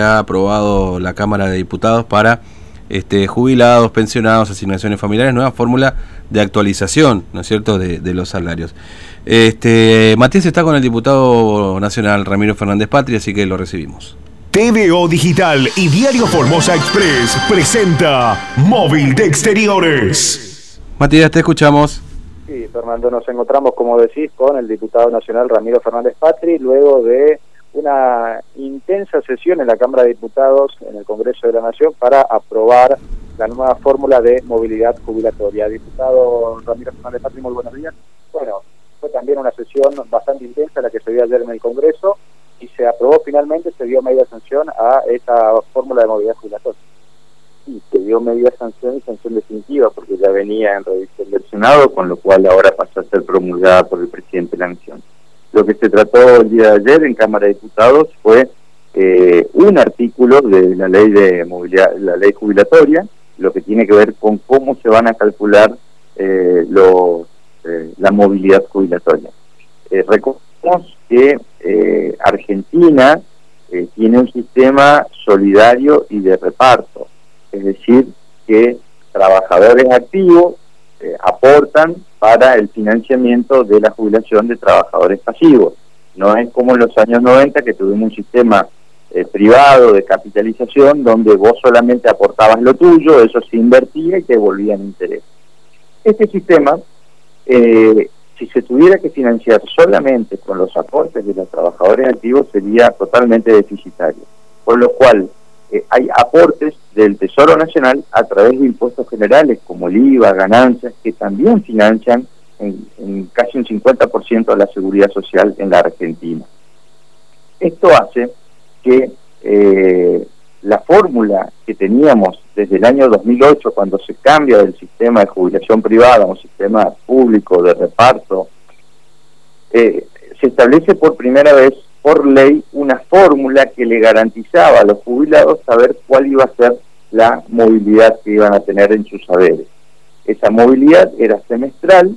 ha aprobado la Cámara de Diputados para este, jubilados, pensionados, asignaciones familiares, nueva fórmula de actualización, ¿no es cierto?, de, los salarios. Este, Matías está con el diputado nacional Ramiro Fernández Patria, así que lo recibimos. TVO Digital y Diario Formosa Express presenta Móvil de Exteriores. Matías, te escuchamos. Sí, Fernando, nos encontramos, como decís, con el diputado nacional Ramiro Fernández Patri, luego de una intensa sesión en la Cámara de Diputados en el Congreso de la Nación para aprobar la nueva fórmula de movilidad jubilatoria. Diputado Ramiro Fernández Patri, muy buenos días. Bueno, fue también una sesión bastante intensa la que se dio ayer en el Congreso y se aprobó finalmente, se dio media sanción a esta fórmula de movilidad jubilatoria. Sí, se dio media sanción y sanción definitiva porque ya venía en revisión del Senado, con lo cual ahora pasó a ser promulgada por el presidente de la Nación. Lo que se trató el día de ayer en Cámara de Diputados fue eh, un artículo de la ley de movilidad, la ley jubilatoria, lo que tiene que ver con cómo se van a calcular eh, los, eh, la movilidad jubilatoria. recordemos que Argentina tiene un sistema solidario y de reparto, es decir, que trabajadores activos aportan para el financiamiento de la jubilación de trabajadores pasivos. No es como en los años 90 que tuvimos un sistema eh, privado de capitalización donde vos solamente aportabas lo tuyo, eso se invertía y te devolvían interés. Este sistema, eh, si se tuviera que financiar solamente con los aportes de los trabajadores activos, sería totalmente deficitario. Por lo cual, eh, hay aportes del Tesoro Nacional a través de impuestos generales como el IVA, ganancias, que también financian en, casi un 50% de la seguridad social en la Argentina. Esto hace que eh, la fórmula que teníamos desde el año 2008, cuando se cambia del sistema de jubilación privada a un sistema público de reparto, eh, se establece por primera vez por ley una fórmula que le garantizaba a los jubilados saber cuál iba a ser la movilidad que iban a tener en sus saberes. Esa movilidad era semestral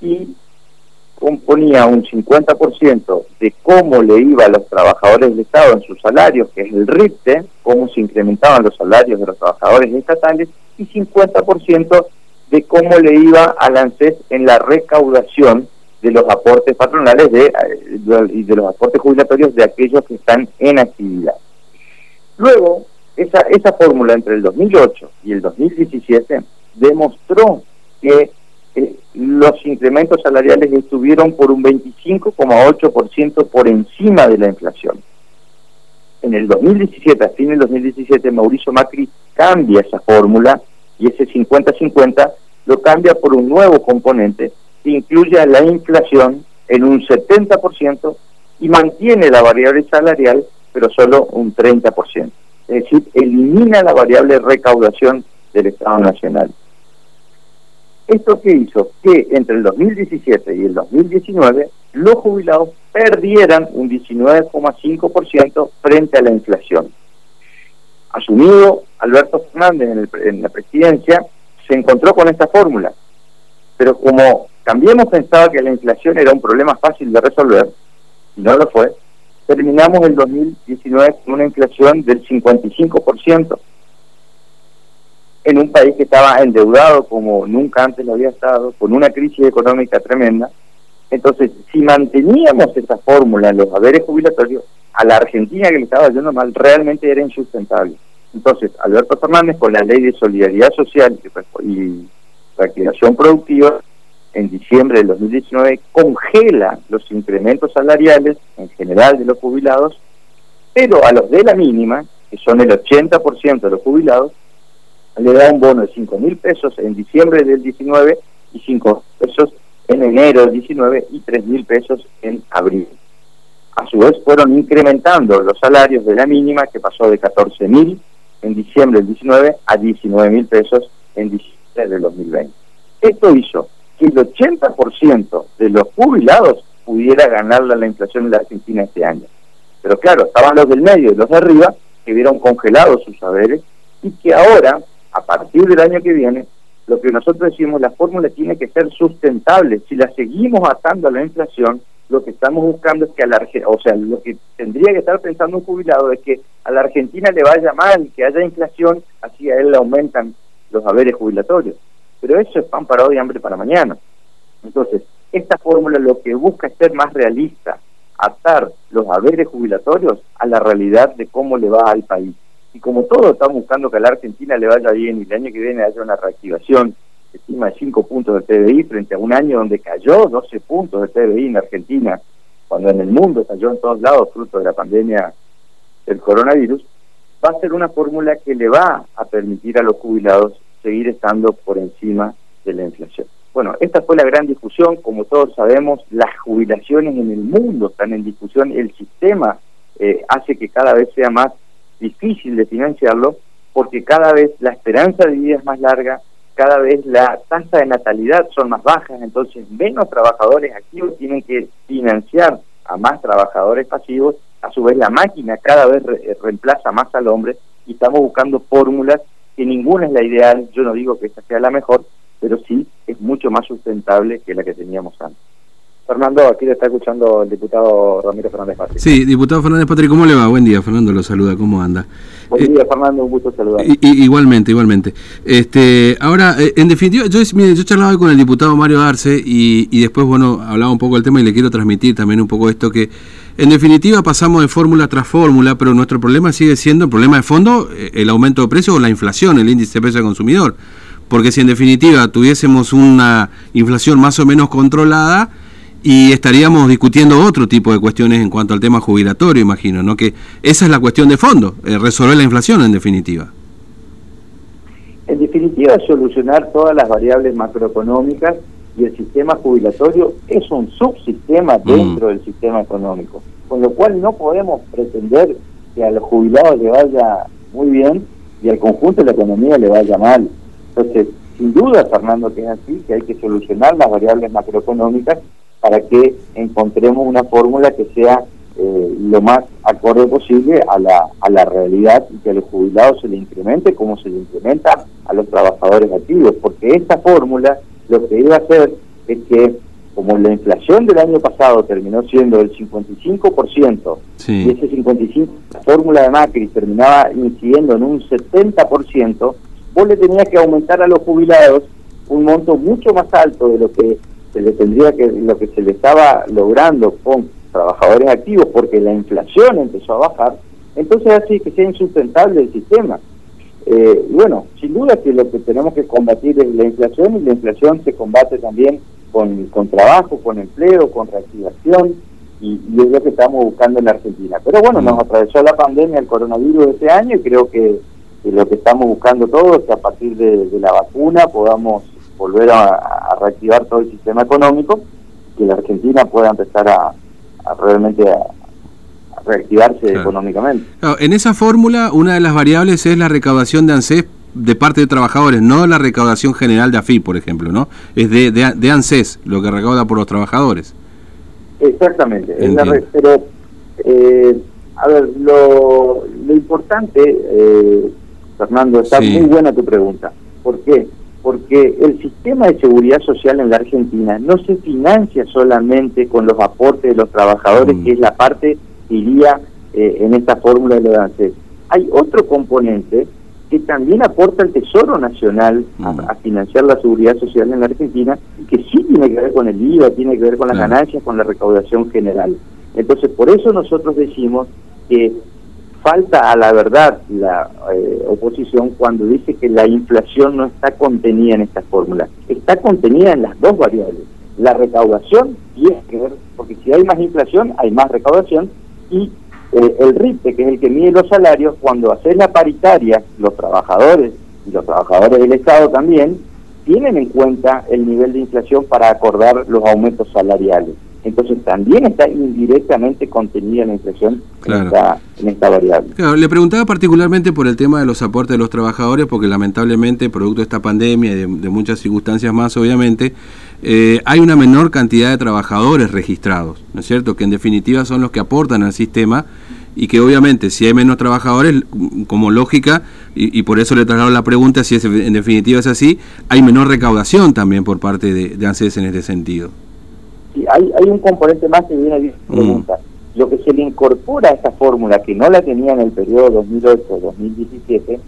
y componía un 50% de cómo le iba a los trabajadores del Estado en sus salarios, que es el RIPTE, cómo se incrementaban los salarios de los trabajadores estatales, y 50% de cómo le iba al ANSES en la recaudación de los aportes patronales de, eh, y de los aportes jubilatorios de aquellos que están en actividad. Luego, esa, esa fórmula entre el 2008 y el 2017 demostró que eh, los incrementos salariales estuvieron por un 25,8% por encima de la inflación. En el 2017, a fin del 2017, Mauricio Macri cambia esa fórmula y ese 50-50 lo cambia por un nuevo componente que incluye a la inflación en un 70% y mantiene la variable salarial, pero solo un 30%. Es decir, elimina la variable recaudación del Estado Nacional. ¿Esto qué hizo? Que entre el 2017 y el 2019 los jubilados perdieran un 19,5% frente a la inflación. Asumido Alberto Fernández en, en la presidencia, se encontró con esta fórmula, pero como Cambiemos pensaba que la inflación era un problema fácil de resolver, y no lo fue. Terminamos el 2019 con una inflación del 55%, en un país que estaba endeudado como nunca antes lo había estado, con una crisis económica tremenda. Entonces, si manteníamos esta fórmula en los haberes jubilatorios, a la Argentina que le estaba yendo mal realmente era insustentable. Entonces, Alberto Fernández, con la ley de solidaridad social y reactivación productiva, en diciembre del 2019 congela los incrementos salariales en general de los jubilados, pero a los de la mínima, que son el 80% de los jubilados, le da un bono de 5 mil pesos en diciembre del 19 y 5 pesos en enero del 19 y 3 mil pesos en abril. A su vez fueron incrementando los salarios de la mínima que pasó de 14 mil en diciembre del 19 a 19 mil pesos en diciembre del 2020. Esto hizo el 80% de los jubilados pudiera ganarle a la inflación en la Argentina este año. Pero claro, estaban los del medio y los de arriba que vieron congelados sus saberes y que ahora, a partir del año que viene, lo que nosotros decimos, la fórmula tiene que ser sustentable. Si la seguimos atando a la inflación, lo que estamos buscando es que a la o sea, lo que tendría que estar pensando un jubilado es que a la Argentina le vaya mal, que haya inflación, así a él le aumentan los haberes jubilatorios. Pero eso es pan para hoy hambre para mañana. Entonces, esta fórmula lo que busca es ser más realista, atar los haberes jubilatorios a la realidad de cómo le va al país. Y como todos estamos buscando que a la Argentina le vaya bien y el año que viene haya una reactivación, estima de 5 puntos de PBI frente a un año donde cayó 12 puntos de PBI en Argentina, cuando en el mundo cayó en todos lados fruto de la pandemia del coronavirus, va a ser una fórmula que le va a permitir a los jubilados seguir estando por encima de la inflación. Bueno, esta fue la gran discusión, como todos sabemos, las jubilaciones en el mundo están en discusión, el sistema eh, hace que cada vez sea más difícil de financiarlo, porque cada vez la esperanza de vida es más larga, cada vez la tasa de natalidad son más bajas, entonces menos trabajadores activos tienen que financiar a más trabajadores pasivos, a su vez la máquina cada vez reemplaza más al hombre y estamos buscando fórmulas que ninguna es la ideal, yo no digo que esta sea la mejor, pero sí es mucho más sustentable que la que teníamos antes. Fernando, aquí le está escuchando el diputado Ramiro Fernández Patri. Sí, diputado Fernández Patri, ¿cómo le va? Buen día, Fernando lo saluda, ¿cómo anda? Buen día, Fernando, un gusto saludar. igualmente, igualmente. Este, ahora, eh, en definitiva, yo, mire, yo charlaba con el diputado Mario Arce y, y después, bueno, hablaba un poco del tema y le quiero transmitir también un poco esto que, en definitiva, pasamos de fórmula tras fórmula, pero nuestro problema sigue siendo, el problema de fondo, eh, el aumento de precios o la inflación, el índice de precio del consumidor porque si en definitiva tuviésemos una inflación más o menos controlada y estaríamos discutiendo otro tipo de cuestiones en cuanto al tema jubilatorio, imagino, ¿no? Que esa es la cuestión de fondo, eh, resolver la inflación en definitiva. En definitiva, solucionar todas las variables macroeconómicas y el sistema jubilatorio es un subsistema mm. dentro del sistema económico, con lo cual no podemos pretender que a los jubilados le vaya muy bien y al conjunto de la economía le vaya mal. Entonces, sin duda, Fernando, que es así, que hay que solucionar las variables macroeconómicas para que encontremos una fórmula que sea eh, lo más acorde posible a la, a la realidad y que a los jubilados se le incremente como se le incrementa a los trabajadores activos, porque esta fórmula lo que iba a hacer es que como la inflación del año pasado terminó siendo del 55%, y ese 55%, la fórmula de Macri terminaba incidiendo en un 70%, vos le tenías que aumentar a los jubilados un monto mucho más alto de lo que se le tendría que lo que se le estaba logrando con trabajadores activos porque la inflación empezó a bajar. Entonces así que sea insustentable el sistema eh, bueno sin duda que lo que tenemos que combatir es la inflación y la inflación se combate también con, con trabajo con empleo con reactivación y, es lo que estamos buscando en la Argentina. Pero bueno nos atravesó la pandemia el coronavirus de este año y creo que lo que estamos buscando todos es que a partir de, la vacuna podamos volver a, reactivar todo el sistema económico, que la Argentina pueda empezar a, realmente a, reactivarse económicamente. en esa fórmula, una de las variables es la recaudación de ANSES de parte de trabajadores, no la recaudación general de AFI, por ejemplo, ¿no? Es de, de, ANSES, lo que recauda por los trabajadores. Exactamente, pero, eh, a ver, lo, lo importante, eh, Fernando, está muy buena tu pregunta. ¿Por qué? Porque el sistema de seguridad social en la Argentina no se financia solamente con los aportes de los trabajadores, mm. que es la parte iría eh, en esta fórmula de la ANSES. Hay otro componente que también aporta el Tesoro Nacional a, financiar la seguridad social en la Argentina y que sí tiene que ver con el IVA, tiene que ver con las ganancias, con la recaudación general. Entonces, por eso nosotros decimos que falta a la verdad la eh, oposición cuando dice que la inflación no está contenida en esta fórmula. Está contenida en las dos variables. La recaudación tiene que ver, porque si hay más inflación, hay más recaudación, y eh, el RIPE, que es el que mide los salarios, cuando haces la paritaria, los trabajadores y los trabajadores del Estado también, tienen en cuenta el nivel de inflación para acordar los aumentos salariales. Entonces también está indirectamente contenida la inflación en, esta, variable. le preguntaba particularmente por el tema de los aportes de los trabajadores, porque lamentablemente, producto de esta pandemia y de, muchas circunstancias más, obviamente, eh, hay una menor cantidad de trabajadores registrados, ¿no es cierto? Que en definitiva son los que aportan al sistema y que obviamente si hay menos trabajadores, como lógica, y, por eso le traslado la pregunta si es, en definitiva es así, hay menor recaudación también por parte de, de ANSES en este sentido. Sí, hay, hay un componente más que viene a mm. pregunta. Lo que se le incorpora a esta fórmula, que no la tenía en el periodo 2008-2017,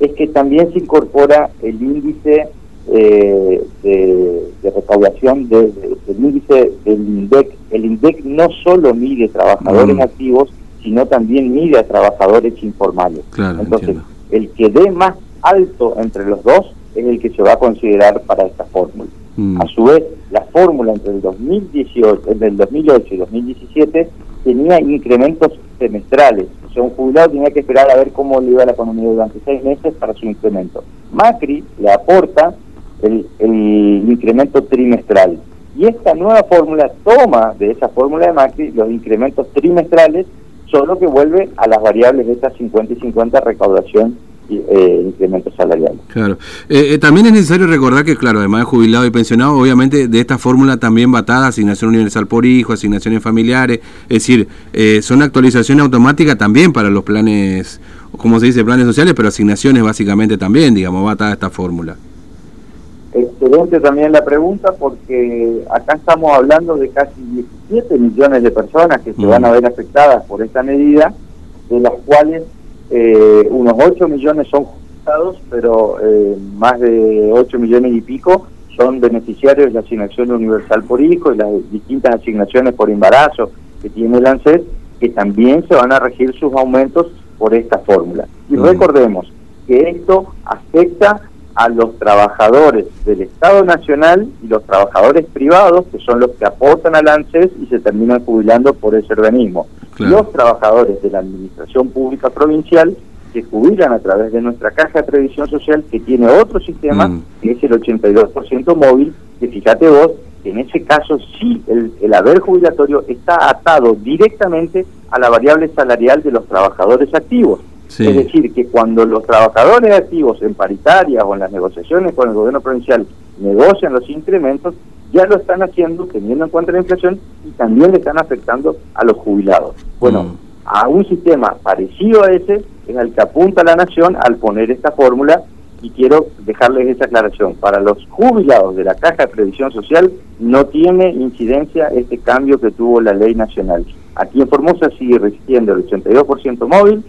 es que también se incorpora el índice eh, de, recaudación del índice del INDEC. El INDEC no solo mide trabajadores mm. activos, sino también mide a trabajadores informales. Entonces, el que dé más alto entre los dos es el que se va a considerar para esta fórmula. Mm. A su vez, la fórmula entre el 2018, entre el 2008 y 2017 tenía incrementos semestrales. O sea, un jubilado tenía que esperar a ver cómo le iba la economía durante seis meses para su incremento. Macri le aporta el, el incremento trimestral. Y esta nueva fórmula toma de esa fórmula de Macri los incrementos trimestrales, solo que vuelve a las variables de estas 50 y 50 recaudación eh, incremento salarial. Claro. Eh, eh, también es necesario recordar que, claro, además de jubilado y pensionado, obviamente de esta fórmula también batada, asignación universal por hijo, asignaciones familiares, es decir, eh, son actualizaciones automáticas también para los planes, como se dice, planes sociales, pero asignaciones básicamente también, digamos, batada esta fórmula. Excelente también la pregunta porque acá estamos hablando de casi 17 millones de personas que se mm. van a ver afectadas por esta medida, de las cuales eh, unos 8 millones son jubilados, pero eh, más de 8 millones y pico son beneficiarios de la asignación universal por hijo y las distintas asignaciones por embarazo que tiene el ANSES, que también se van a regir sus aumentos por esta fórmula. Y recordemos que esto afecta a los trabajadores del Estado Nacional y los trabajadores privados, que son los que aportan al ANSES y se terminan jubilando por ese organismo. Los trabajadores de la Administración Pública Provincial se jubilan a través de nuestra caja de previsión social, que tiene otro sistema, mm. que es el 82% móvil, que fíjate vos, en ese caso sí el, el haber jubilatorio está atado directamente a la variable salarial de los trabajadores activos. Es decir, que cuando los trabajadores activos en paritarias o en las negociaciones con el gobierno provincial negocian los incrementos, ya lo están haciendo teniendo en cuenta la inflación y también le están afectando a los jubilados. Bueno, mm. a un sistema parecido a ese es al que apunta la nación al poner esta fórmula y quiero dejarles esa aclaración. Para los jubilados de la Caja de Previsión Social no tiene incidencia este cambio que tuvo la ley nacional. Aquí en Formosa sigue resistiendo el 82% móvil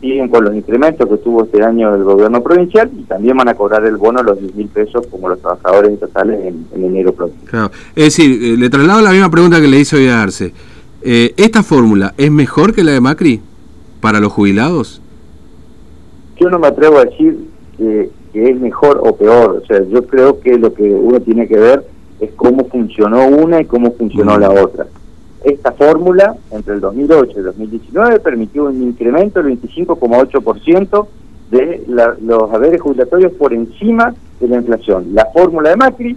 siguen con los incrementos que tuvo este año el gobierno provincial y también van a cobrar el bono los 10 mil pesos como los trabajadores estatales en, enero próximo. Claro. Es decir, eh, le traslado la misma pregunta que le hizo hoy a Arce. Eh, ¿Esta fórmula es mejor que la de Macri para los jubilados? Yo no me atrevo a decir que, es mejor o peor. O sea, yo creo que lo que uno tiene que ver es cómo funcionó una y cómo funcionó mm. la otra. Esta fórmula, entre el 2008 y el 2019, permitió un incremento del 25,8% de los haberes jubilatorios por encima de la inflación. La fórmula de Macri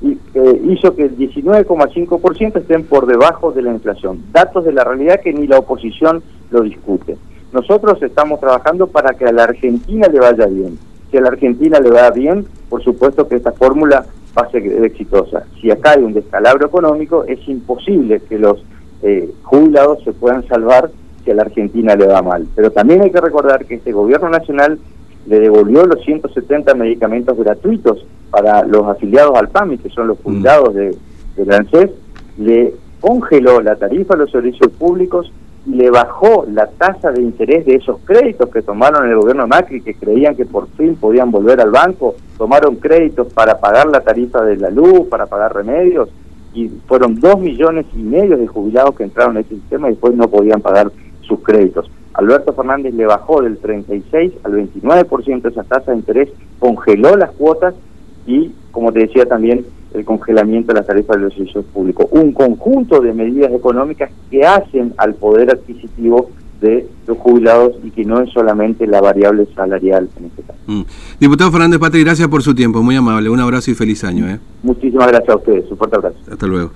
eh, hizo que el 19,5% estén por debajo de la inflación. Datos de la realidad que ni la oposición lo discute. Nosotros estamos trabajando para que a la Argentina le vaya bien. Si a la Argentina le va bien, por supuesto que esta fórmula va a ser exitosa. Si acá hay un descalabro económico, es imposible que los eh, jubilados se puedan salvar si a la Argentina le va mal. Pero también hay que recordar que este gobierno nacional le devolvió los 170 medicamentos gratuitos para los afiliados al PAMI, que son los jubilados de, de ANSES, le congeló la tarifa a los servicios públicos le bajó la tasa de interés de esos créditos que tomaron el gobierno de Macri, que creían que por fin podían volver al banco, tomaron créditos para pagar la tarifa de la luz, para pagar remedios, y fueron dos millones y medio de jubilados que entraron en ese sistema y después no podían pagar sus créditos. Alberto Fernández le bajó del 36 al 29% esa tasa de interés, congeló las cuotas y, como te decía también, el congelamiento de las tarifas de los servicios públicos. Un conjunto de medidas económicas que hacen al poder adquisitivo de los jubilados y que no es solamente la variable salarial en este caso. Mm. Diputado Fernández Patri, gracias por su tiempo, muy amable, un abrazo y feliz año. ¿eh? Muchísimas gracias a ustedes, un fuerte abrazo. Hasta luego.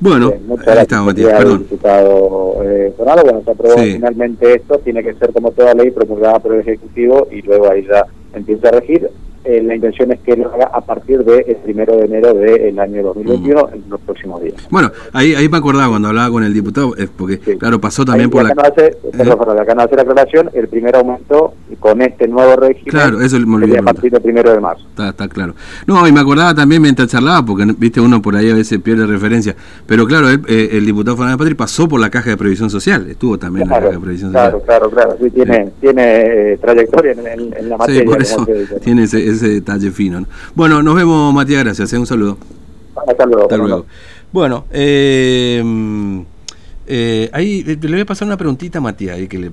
Bueno, ahí está, Matías, perdón. Diputado eh, bueno, se aprobó finalmente esto, tiene que ser como toda ley promulgada por el Ejecutivo y luego ahí ya empieza a regir. Eh, la intención es que lo haga a partir del primero de enero del año 2021, en los próximos días. Bueno, ahí, ahí me acordaba cuando hablaba con el diputado, porque claro, pasó también por la... No hace, perdón, acá no hace la aclaración, el primer aumento con este nuevo régimen Claro, eso me olvidé sería a partir del primero de marzo. Está, está claro. No, y me acordaba también mientras charlaba, porque viste uno por ahí a veces pierde referencia. Pero claro, él, eh, el diputado Fernández Patri pasó por la caja de previsión social, estuvo también en la caja de Claro, previsión claro, social. claro, claro. Sí, tiene, tiene eh, trayectoria en, en- en la materia. Sí, por eso tiene ese, ese detalle fino. ¿no? Bueno, nos vemos, Matías, gracias. eh, Un saludo. Hasta luego. Hasta luego. Bueno, eh, mm, eh, ahí le voy a pasar una preguntita a Matías, ahí que le